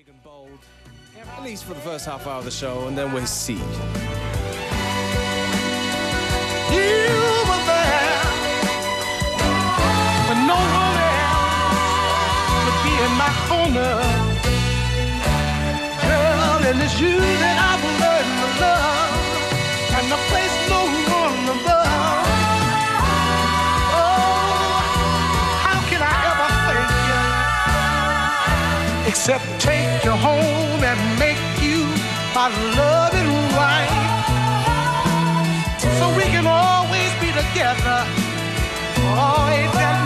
big and bold, at least for the first half hour of the show, and then we'll see. You were there when no one else could be in my corner. Girl, and it's you except take you home and make you my loving wife? so we can always be together. Oh, ain't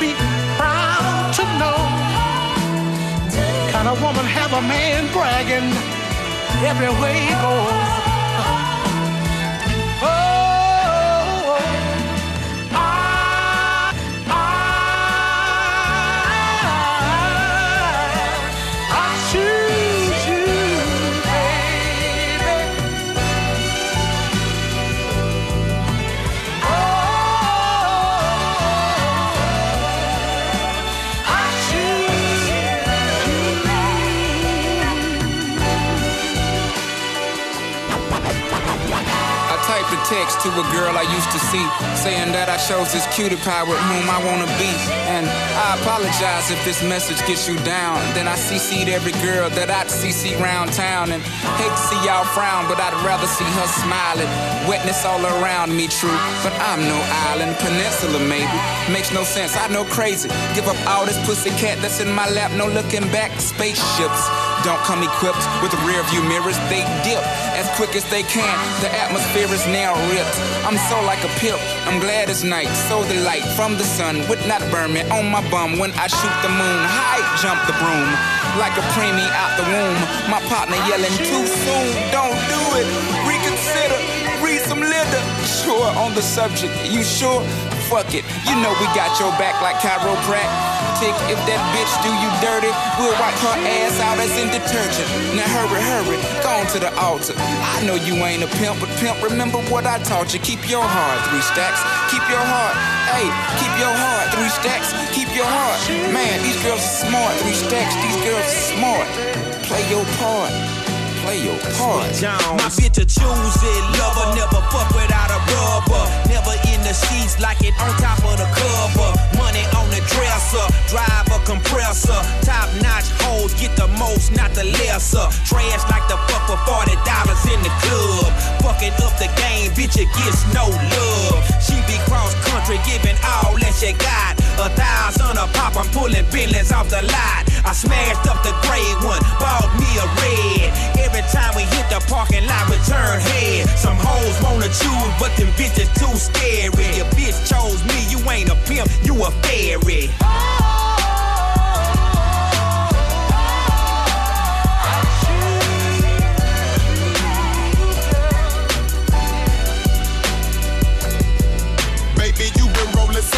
be proud to know. Kind of woman have a man bragging everywhere he goes. Text to a girl I used to see, saying that I chose this cutie pie with whom I wanna be. And I apologize if this message gets you down. Then I CC'd every girl that I'd CC round town. And hate to see y'all frown, but I'd rather see her smiling. Wetness all around me, true. But I'm no island, peninsula maybe. Makes no sense, I know crazy. Give up all this pussy cat that's in my lap, no looking back. Spaceships don't come equipped with rear view mirrors, they dip as quick as they can. The atmosphere is now ripped. I'm so like a pip. I'm glad it's night. So the light from the sun would not burn me on my bum when I shoot the moon. High jump the broom like a preemie out the womb. My partner yelling too soon. Don't do it. Reconsider. Read some litter. Sure on the subject. You sure? Fuck it. You know we got your back like chiropractic. If that bitch do you dirty, we'll wipe her ass out as in detergent. Now hurry, hurry, go on to the altar. I know you ain't a pimp, but pimp, remember what I taught you. Keep your heart, three stacks. Keep your heart, hey, keep your heart, three stacks. Keep your heart. Man, these girls are smart, three stacks. These girls are smart. Play your part. Play your part. My bitch a choose it, lover, never fuck without a rubber. Never in the sheets like it on top of the cover. Money on the dresser, drive a compressor. Top notch hoes get the most, not the lesser. Trash like the fuck for forty dollars in the club. Fucking up the game, bitch, it gets no love. She be cross country, giving all that she got. A thousand a pop, I'm pulling billions off the lot. I smashed up the gray one, bought me a red. Every time we hit the parking lot, we turn head. Some hoes wanna choose, but them bitches too scary. Your bitch chose me, you ain't a pimp, you a fairy. Baby,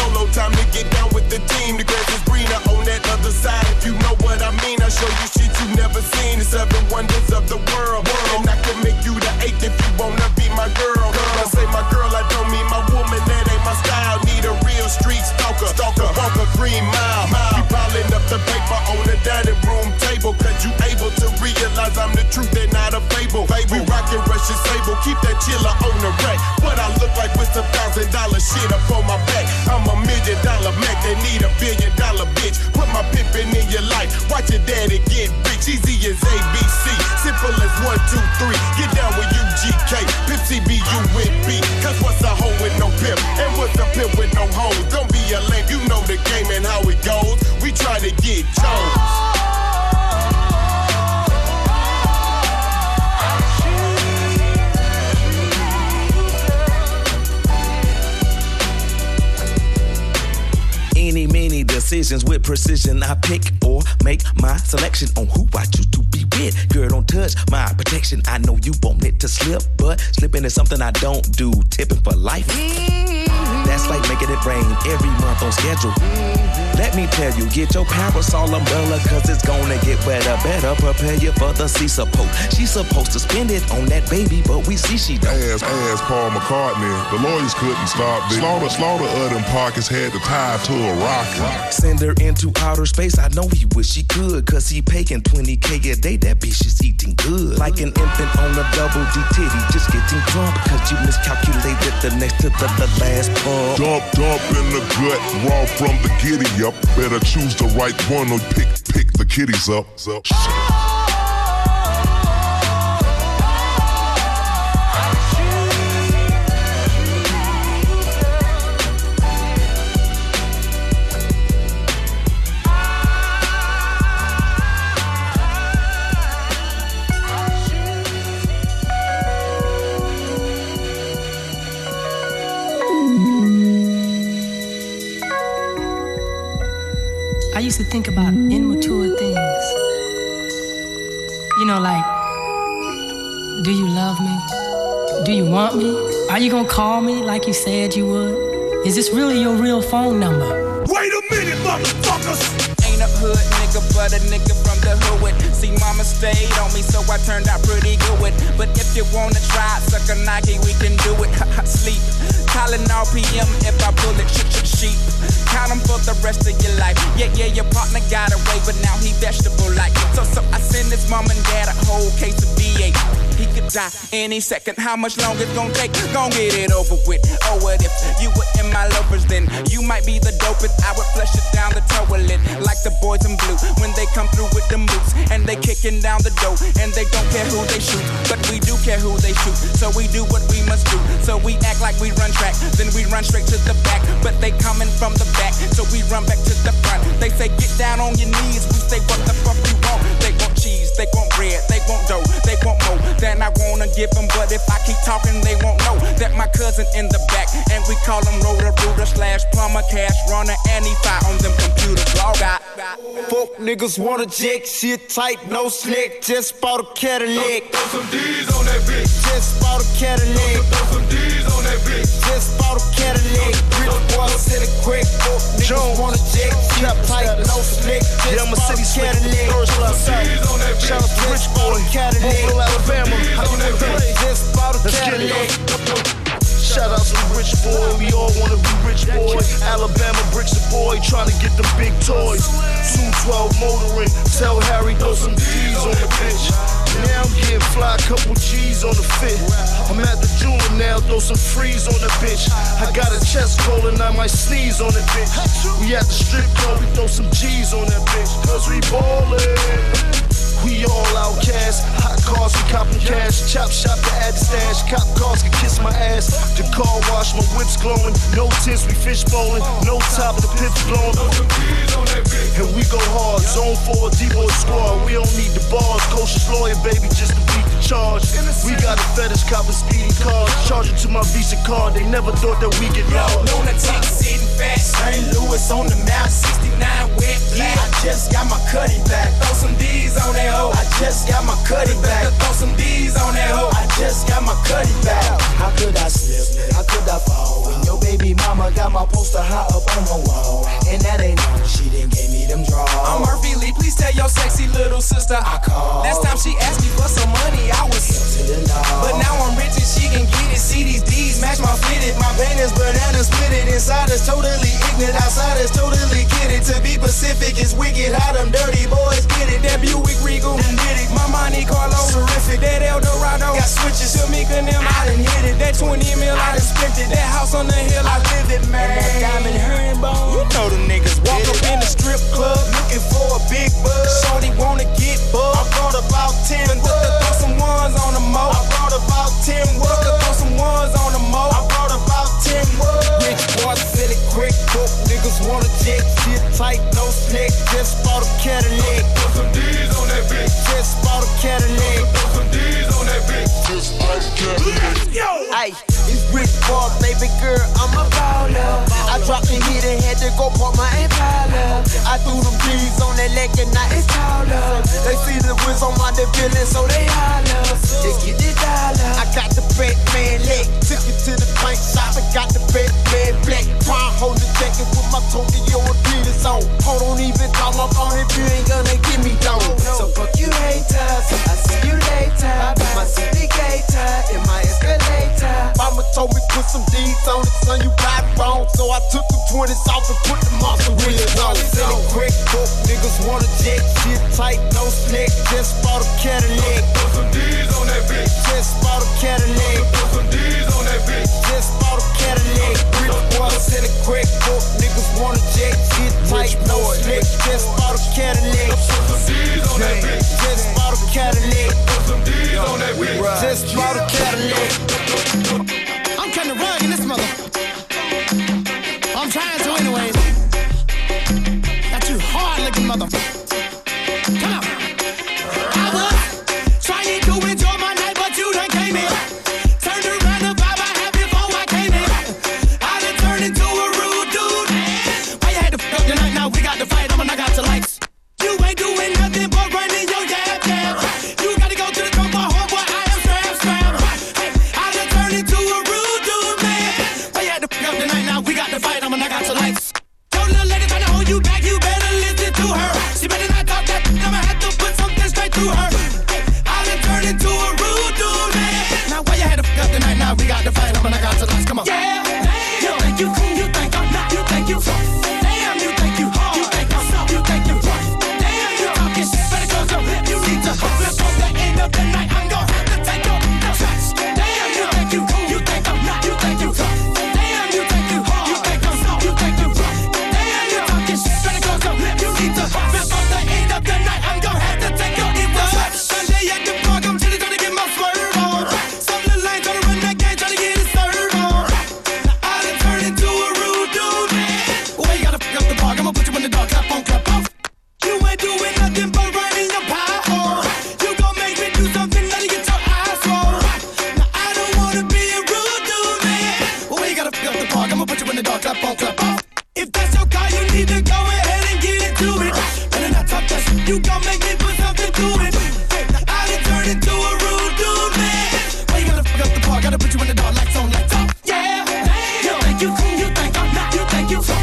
solo, time to get down with the team. The grass is greener on that other side. If you know what I mean, I show you shit you never seen. The seven wonders of the world. And I can make you the eighth if you wanna be my girl. I say my girl, I don't mean my woman, that ain't my style. Need a real street stalker, stalker, a green mile. We piling up the paper on the dining room table, cause you able to realize I'm the truth and not a fable. We rock fucking Russian sable. Keep that chiller on the rack. Pimp? And what's a pimp with no hoes? Don't be a lame. You know the game and how it goes. We try to get chose. Any, many decisions with precision. I pick or make my selection on who I choose to be with. Girl, don't touch my protection. I know you want it to slip, but slipping is something I don't do. Tipping for life. Mm. That's like making it rain every month on schedule. Mm-hmm. Let me tell you, get your parasol umbrella, cause it's gonna get wetter. Better prepare you for the sea support. She's supposed to spend it on that baby, but we see she don't. As, as Paul McCartney, the lawyers couldn't stop this. Slaughter, slaughter of them pockets had to tie to a rocket. Send her into outer space. I know he wish he could, cause he paying 20k a day. That bitch is eating good. Like an infant on a double D titty, just getting drunk, cause you miscalculated the next to the, the last pump. Dump, dump in the gut, raw from the giddy up. Better choose the right one or pick, pick the kitties up. I to think about immature things. You know, like, do you love me? Do you want me? Are you gonna call me like you said you would? Is this really your real phone number? Wait a minute, motherfuckers! Ain't a hood nigga, but a nigga from the hood. See, mama stayed on me, so I turned out pretty good. But if you wanna try, suck a Nike, we can do it. Sleep. Calling all PM if I pull it, shit, shit, sheep. Count 'em for the rest of your life. Yeah, yeah, your partner got away, but now he vegetable like. So, so I send his mom and dad a whole case of V8. He could die any second. How much longer it's gonna take? Gon' get it over with. Oh, what if you were in my loafers then? You might be the dopest. I would flush it down the toilet like the boys in blue when they come through with the moves and they kicking down the door and they don't care who they shoot, but we do care who they shoot. So we do what we must do. So we act like we run track, then we run straight to the back. But they coming from the back, so we run back to the front. They say get down on your knees. We say what the fuck you they want bread, they want dough, they want more than I wanna give them. But if I keep talking, they won't know that my cousin in the back, and we call him Roto-Rooter slash plumber, cash runner, and he fire on them computers. Log out. Fuck niggas wanna jack shit tight, no slick. Just bought a Cadillac. Throw some D's on that bitch. Just bought a Cadillac. Throw some D's on that bitch. Just bought a Cadillac. Rich boy said a quick. Fuck niggas wanna jack shit tight, no slick. Just Yeah, I'm a city slick. Cadillac. Thirst outside. D's on that bitch. Shout out to Rich Boy. Mobile, Alabama. How you wanna play? Just bought a Let's get it. Cadillac. Shout out to Rich Boy, we all wanna be rich boy. Alabama bricks a boy, trying to get them big toys. 212 motoring, tell Harry throw some D's on the bitch. Now I'm getting fly, a couple G's on the fit. I'm at the jeweler now, throw some freeze on the bitch. I got a chest cold and I might sneeze on the bitch. We at the strip club, we throw some G's on that bitch. Cause we ballin'. We all outcasts, hot cars we copping cash, chop shop to add the stash, cop cars can kiss my ass. The car wash, my whip's glowing, no tints, we fish bowling, no top, of the pit's blowing. And we go hard, zone four, D-boy squad, we don't need the bars, coach's lawyer, baby, just to beat the charge. We got a fetish, copping speeding cars, charging to my Visa card, they never thought that we get lost. Lunatic sitting fast, St. Louis on the map, 69 wet black. I just got my cutty back, throw some D's on that hoe. I just got my cutty back, throw some D's on that hoe. I just got my cutty back. How could I slip? How could I fall? baby mama got my poster high up on the wall. And that ain't all, she didn't give me them draws. I'm Murphy Lee, please tell your sexy little sister I called. Last time she asked me for some money, I was But now I'm rich and she can get it. See these D's match my fitted. My banners, banana split it. Inside is totally ignorant, outside is totally kidded. To be Pacific is wicked, how them dirty boys get it. That Buick Regal, my Monte Carlo, terrific. That El Dorado got switches. Tamika, them 20 mil, I done spent it. That house on the hill, I live it, man. And that diamond herringbone, you know the niggas walk up in the strip club looking for a big bug. girl, I'm a baller. I dropped the heat and had to go park my Impala. I threw them keys on that leg and now it's taller. They see the whiz on my feeling, so they holler. They get the dollar. I got the fat man leg, took it to the bank shop and got the fat man black. Prime holding jacket with my Tokyo Adidas on. Hold on, even call up on if you ain't gonna give me down. So fuck you haters, I see you later. My syndicator in my escalator. Mama told me put some D's on it, son, you got wrong. So I took the 20s off and put the monster wheels on. Quick book, niggas want a jet, shit tight, no slick, Just bought a Cadillac. Put some D's on that bitch. Just bought a Cadillac. Put some D's on that bitch. Just bought a Cadillac. Rich boys in a quick book, niggas want a jet, shit tight, no slick, Just bought a Cadillac. Put some D's on that bitch. Just bought a Cadillac. Put some D's on that bitch. Just bought a Cadillac. I'm kinda running this mother. I'm trying. you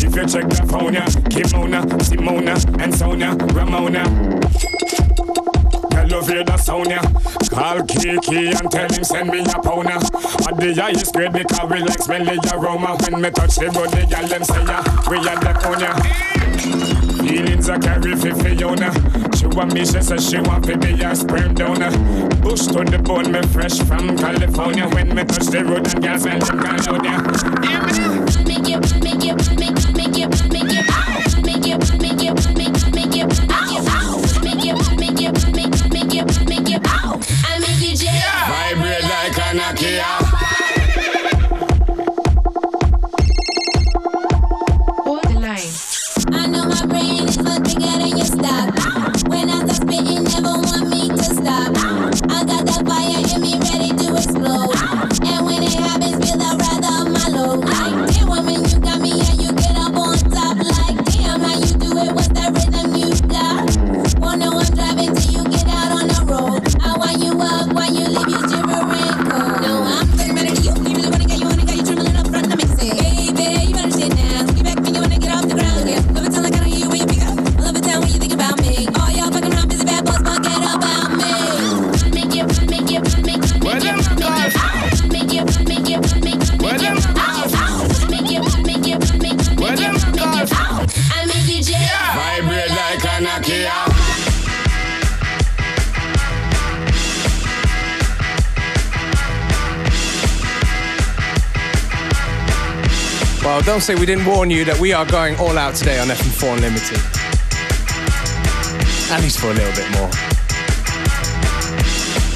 If you check the fauna, Kimona, Simona, and Sonia, Ramona. Tell love you the Sonia. Call Kiki and tell him send me a pona. At the highest grade because we like smelly aroma. When me touch the body, y'all them say ya, we are the Konya. Feelings I carry for Fiona. She want me, she says she want to be a sperm donor. Bush to the bone, me fresh from California. When me touch the road, and gas and them California. Yeah, man. Make it, make it, make it, Well, don't say we didn't warn you that we are going all out today on FM4 Unlimited. At least for a little bit more.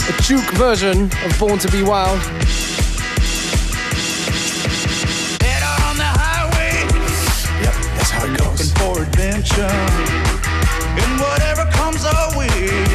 A juke version of Born to Be Wild. Head on the highway. Yep, that's how it goes. Looking for adventure. And whatever comes our way.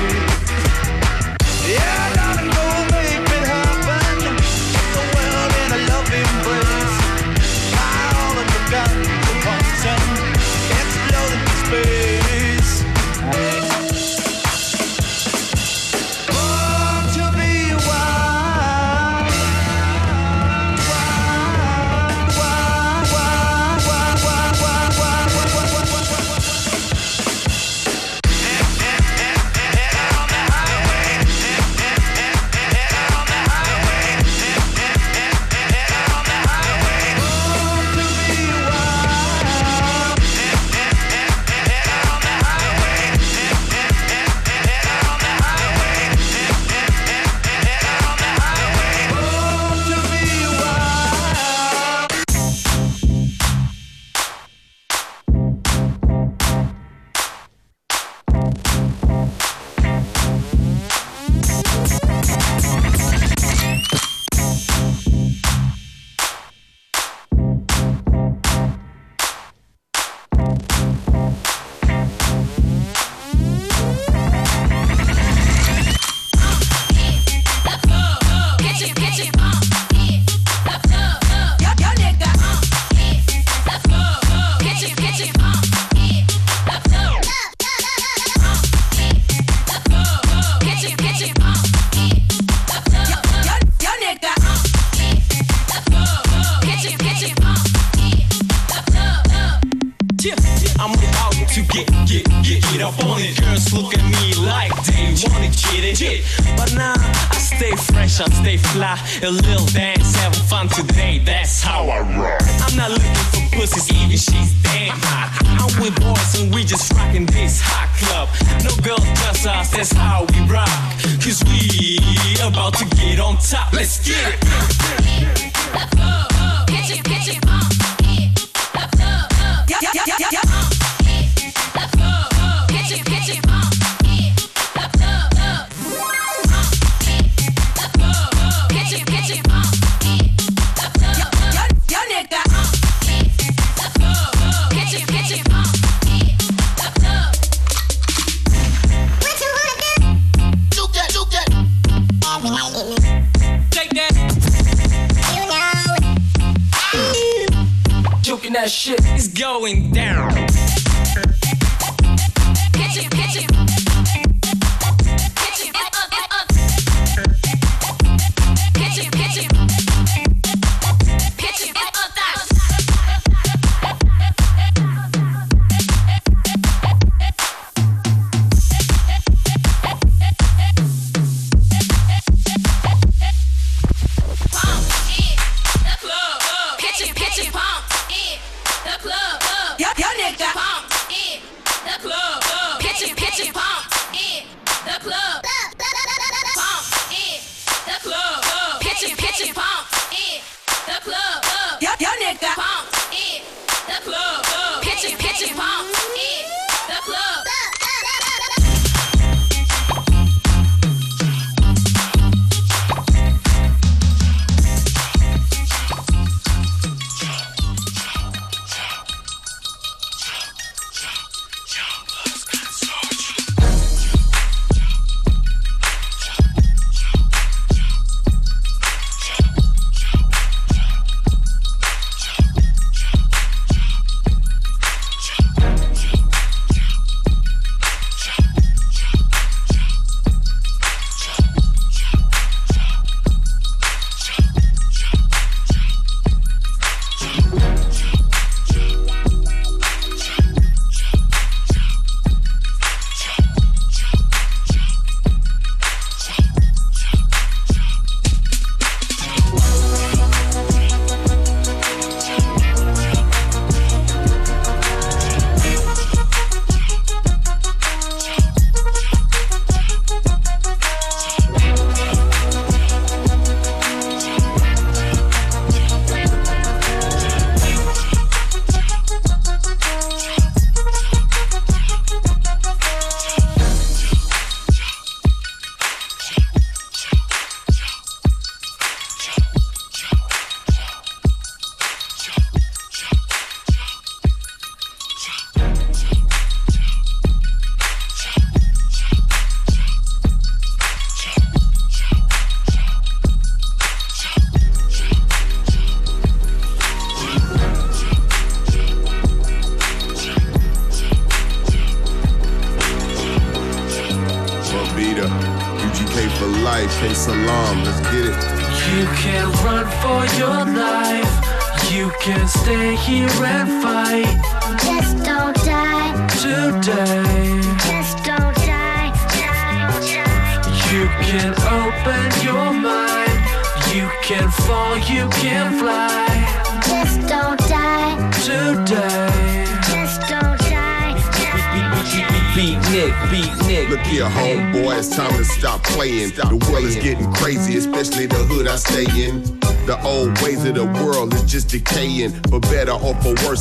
A little dance, having fun today, that's how I rock. I'm not looking for pussies, even she's damn hot. I'm with boys and we just rocking this hot club. No girl just us, that's how we rock. Cause we about to get on top, let's get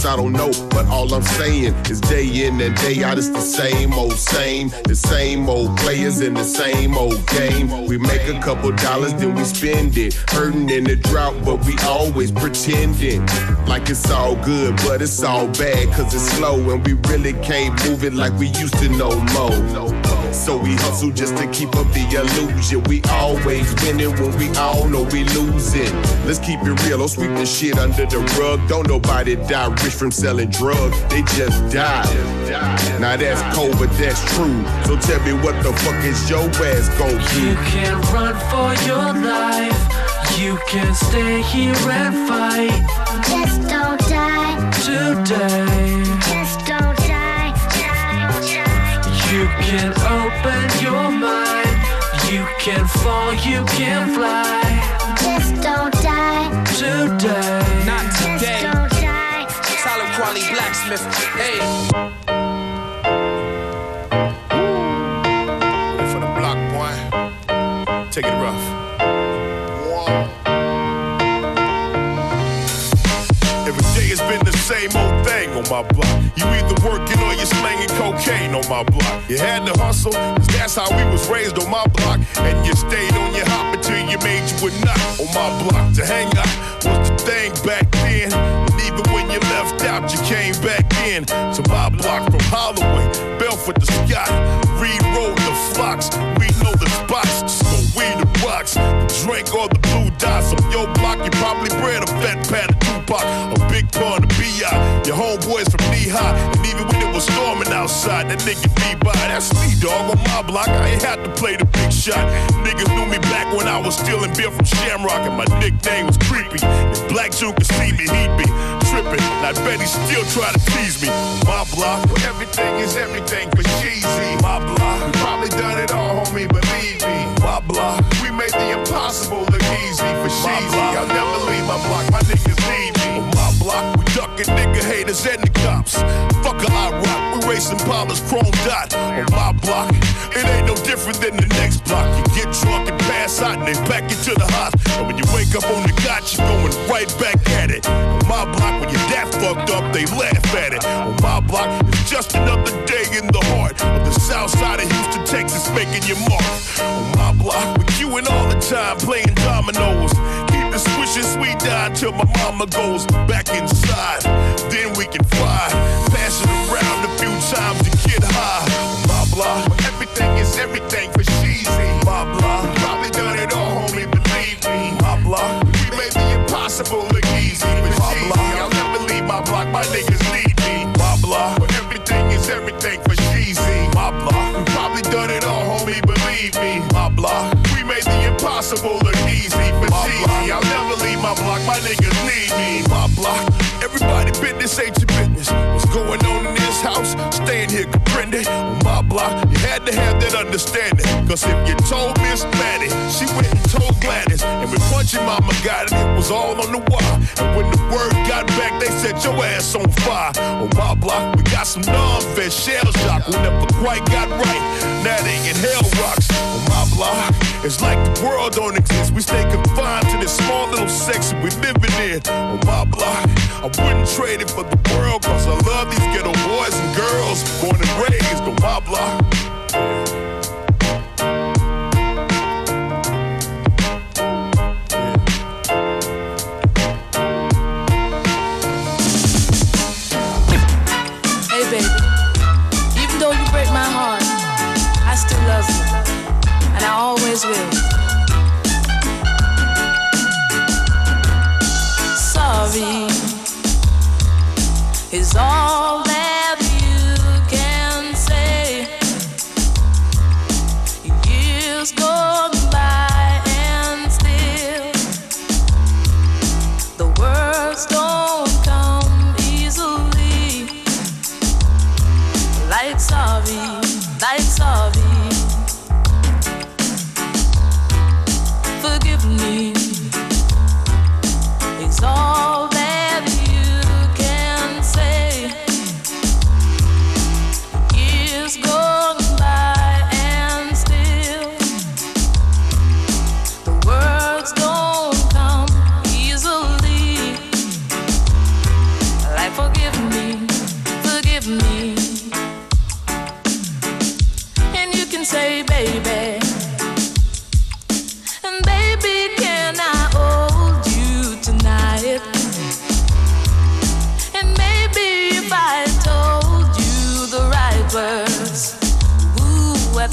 I don't know. But all I'm saying is day in and day out, it's the same old same. The same old players in the same old game. We make a couple dollars, then we spend it. Hurting in the drought, but we always pretending. Like it's all good, but it's all bad, cause it's slow. And we really can't move it like we used to no more. So we hustle just to keep up the illusion. We always winning when we all know we losing. Let's keep it real, don't sweep the shit under the rug. Don't nobody die rich from selling drugs, they just die. Now that's cold, but that's true. So tell me what the fuck is your ass gon' You do? You can run for your life. You can stay here and fight. Just don't die. Today. Just don't die. You can open your mind. You can fall, you can fly. Just don't die. Today. Not today. Just don't die. Solid quality blacksmith. Hey. My block. You either working or you're slanging cocaine on my block. You had to hustle, cause that's how we was raised on my block. And you stayed on your hop until you made you a nut on my block. To hang out was the thing back then. And even when you left out, you came back in. To my block from Holloway, Bellfort to Scott. Reed Road to Flocks. We know the spots. So we the rocks. The drink or the blue dots on your block. You probably bred a fat pat of Tupac. A big pun to be out. Your homeboys from knee high. And even when it was storming outside, that nigga be by. That's me, dog. On my block, I ain't had to play the big shot. Niggas knew me back when I was stealing beer from Shamrock. And my nickname was Creepy. If Black June could see me, he'd be tripping. And I bet he still try to tease me. My block, where everything is everything for cheesy. My block, we probably done it all, homie, believe me. My block, we made the impossible look easy for cheesy. I'll never leave my block, my niggas need ducking nigga haters and the cops. Fuck a I rock, we racing Palmer's chrome dot. On my block, it ain't no different than the next block. You get drunk and pass out and they pack you to the hospital. And when you wake up on the got you going right back at it. On my block, when you're that fucked up, they laugh at it. On my block, it's just another day in the heart of the south side of Houston, Texas, making your mark. On my block, with you and all the time playing dominoes. The swishing sweet down till my mama goes back inside. Then we can fly. Pass it around a few times to get high. Blah blah. everything is everything for cheesy. My blah. we probably done it all, homie, believe me. My block, we made the impossible everybody business ain't your business. What's going on in this house? Staying here, comprende? On my block, you had to have that understanding. Cause if you told Miss Maddie, she went told Gladys. And when Punchy Mama got it, it was all on the wire. And when the word got back, they set your ass on fire. On my block, we got some non-vet shell shock who never quite got right. Now they in hell rocks. On my block, it's like the world don't exist. We stay confined to this small little section we living in. On my block, I wouldn't trade it for the world, cause I love these ghetto boys and girls. Born and raised on my block. Is all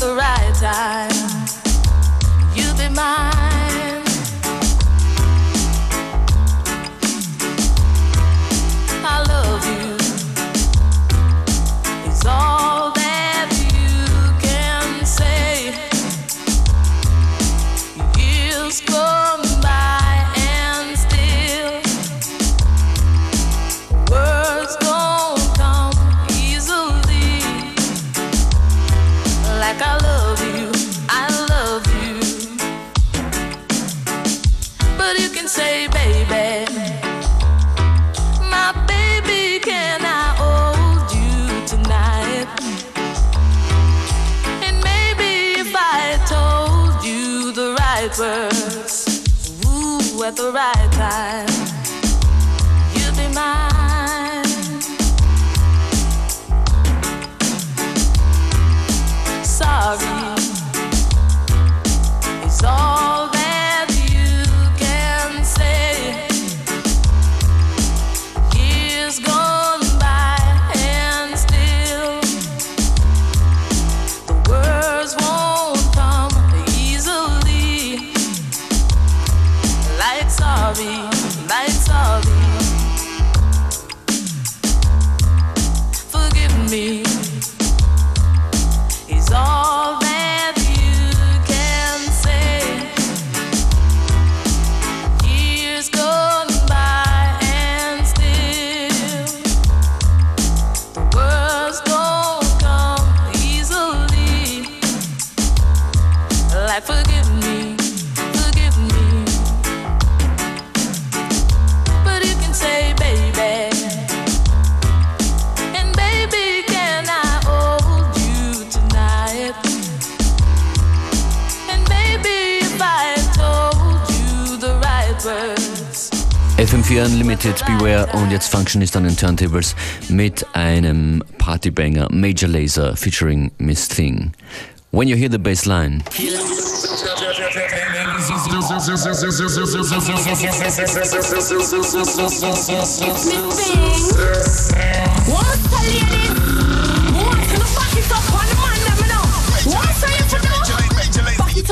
the right time, you'd be mine. The right time, Beware und jetzt Functionist an den Turntables mit einem Partybanger Major Lazer featuring Miss Thing. When you hear the bass line, back it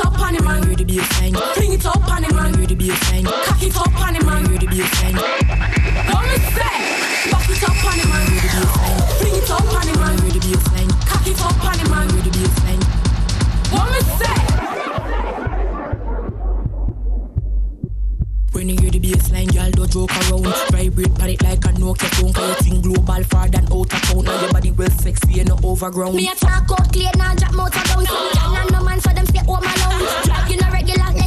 up on the you be a. Bring. Cock it up on man. Ready be a. What me a and talk out clear, now drop mouth a down. Y'all not no man for them stay home alone. Drive you no regular,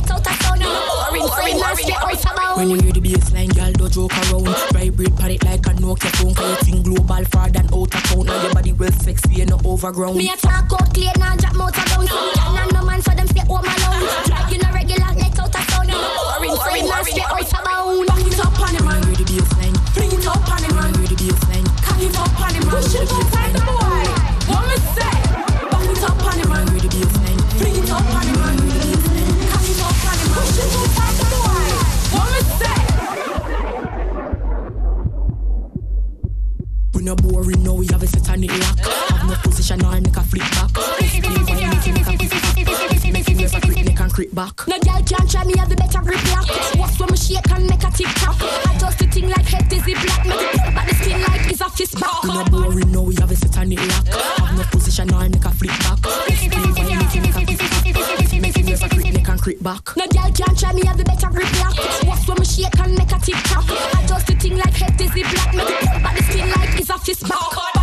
Boring, boring, man stay out of. When you hear the bassline, y'all don't joke around. Vibrate pan it like a Nokia phone. Cause you think global far than out of town. Now your body well sexy and no overground. Me a talk out clear, now drop mouth down. Y'all not no man for them stay home alone. Drive you no regular, let out a sound. Boring, boring, man stay out of bound. Back it up on the man. Hear the bassline. Bring it up on the man. Hear the bassline. Cock it up on the man. Push it up on the boy. What no boring no, we have a it lock. Have no position or make a flip back. Basically, when you make a flip back. Make it, make a quick neck and creep back. No girl can try me have the better grip lock. Watch when me shake and make a tick tock. I just the thing like head dizzy black. Make it put back the skin like it's a fist back. No boring now, we have a it lock. Have no position or make a flip back. Basically, when you make a flip back. Make it, make a quick neck and creep back. No girl can try me have the better grip lock. Watch when me shake and make a tick tock. I just the thing like head dizzy black. Make it put back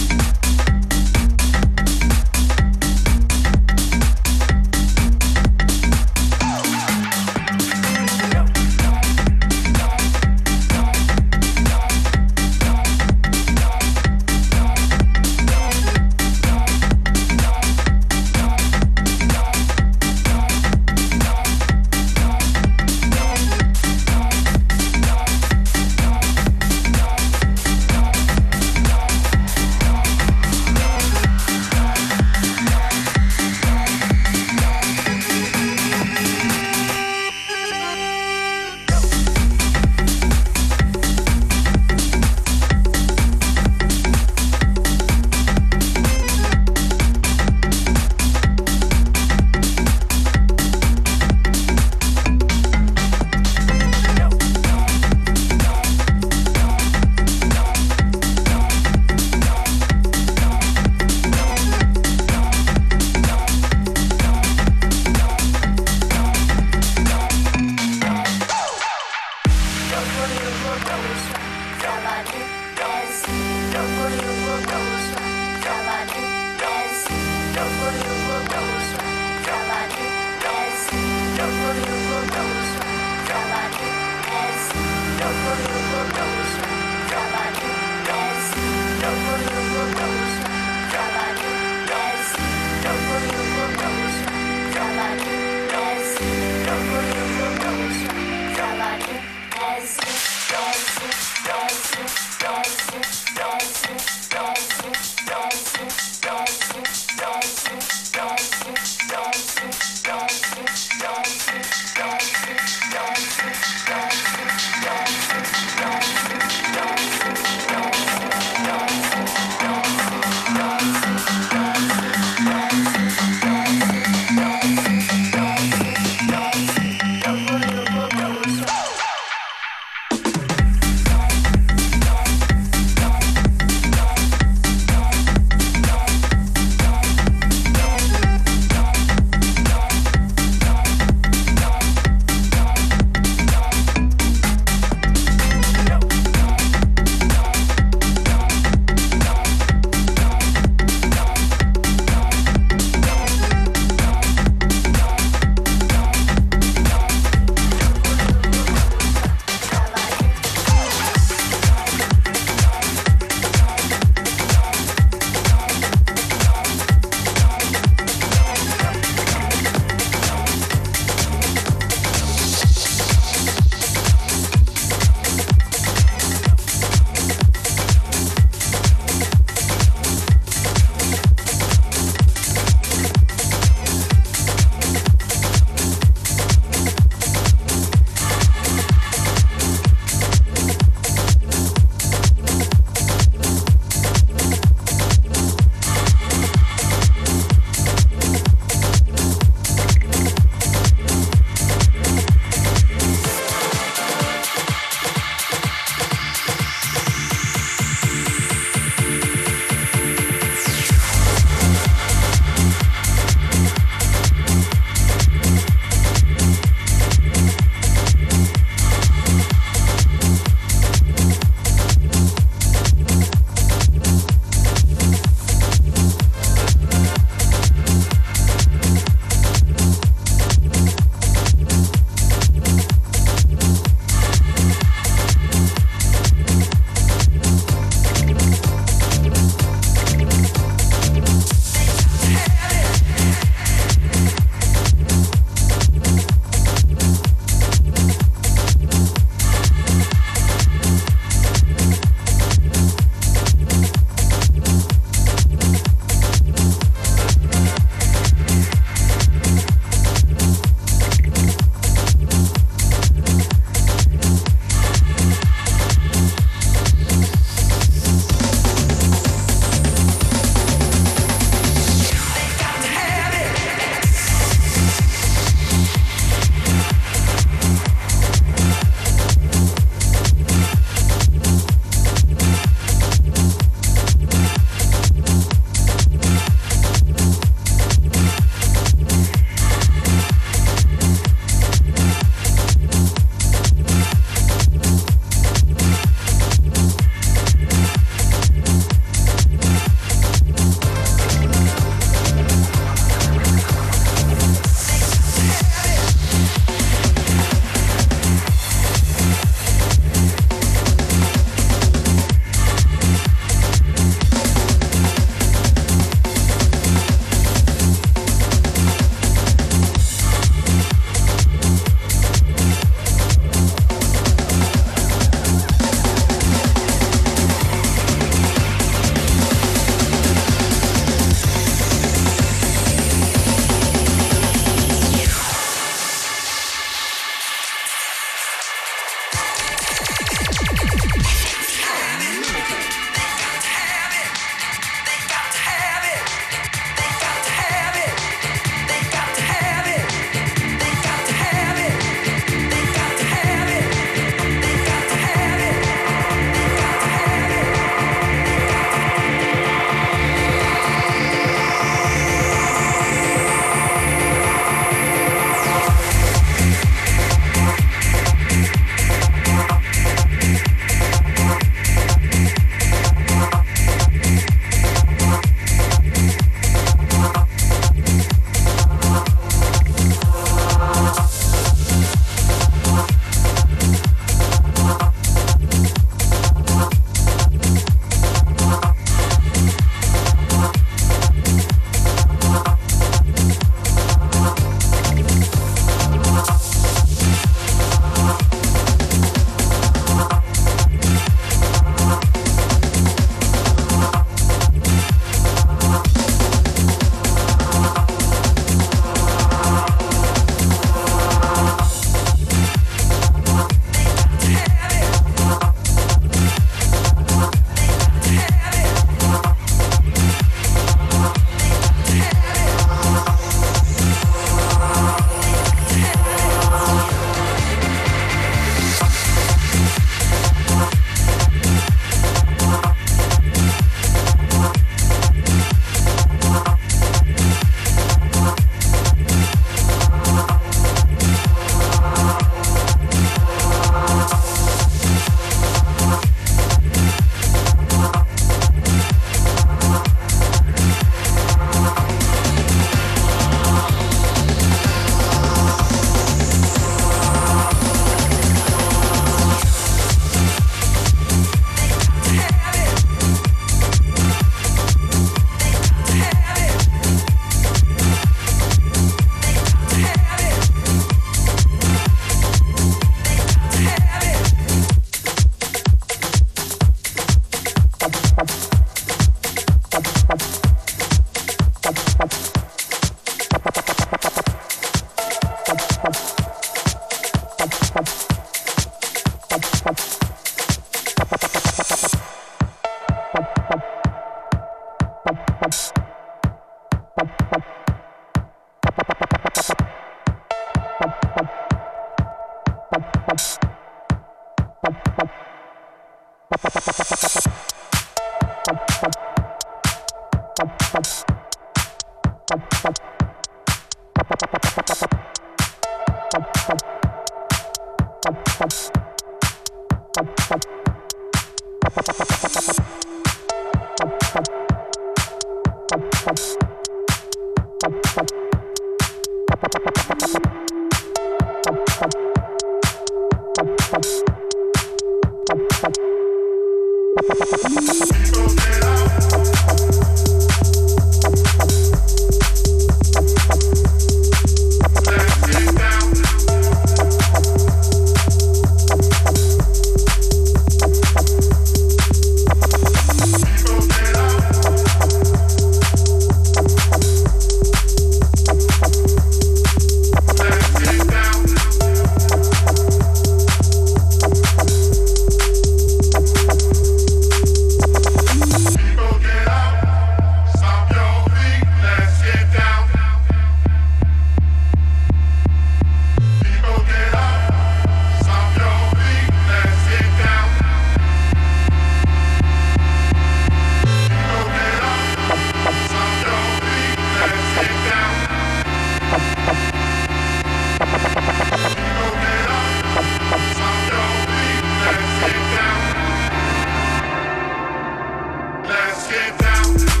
Thank you.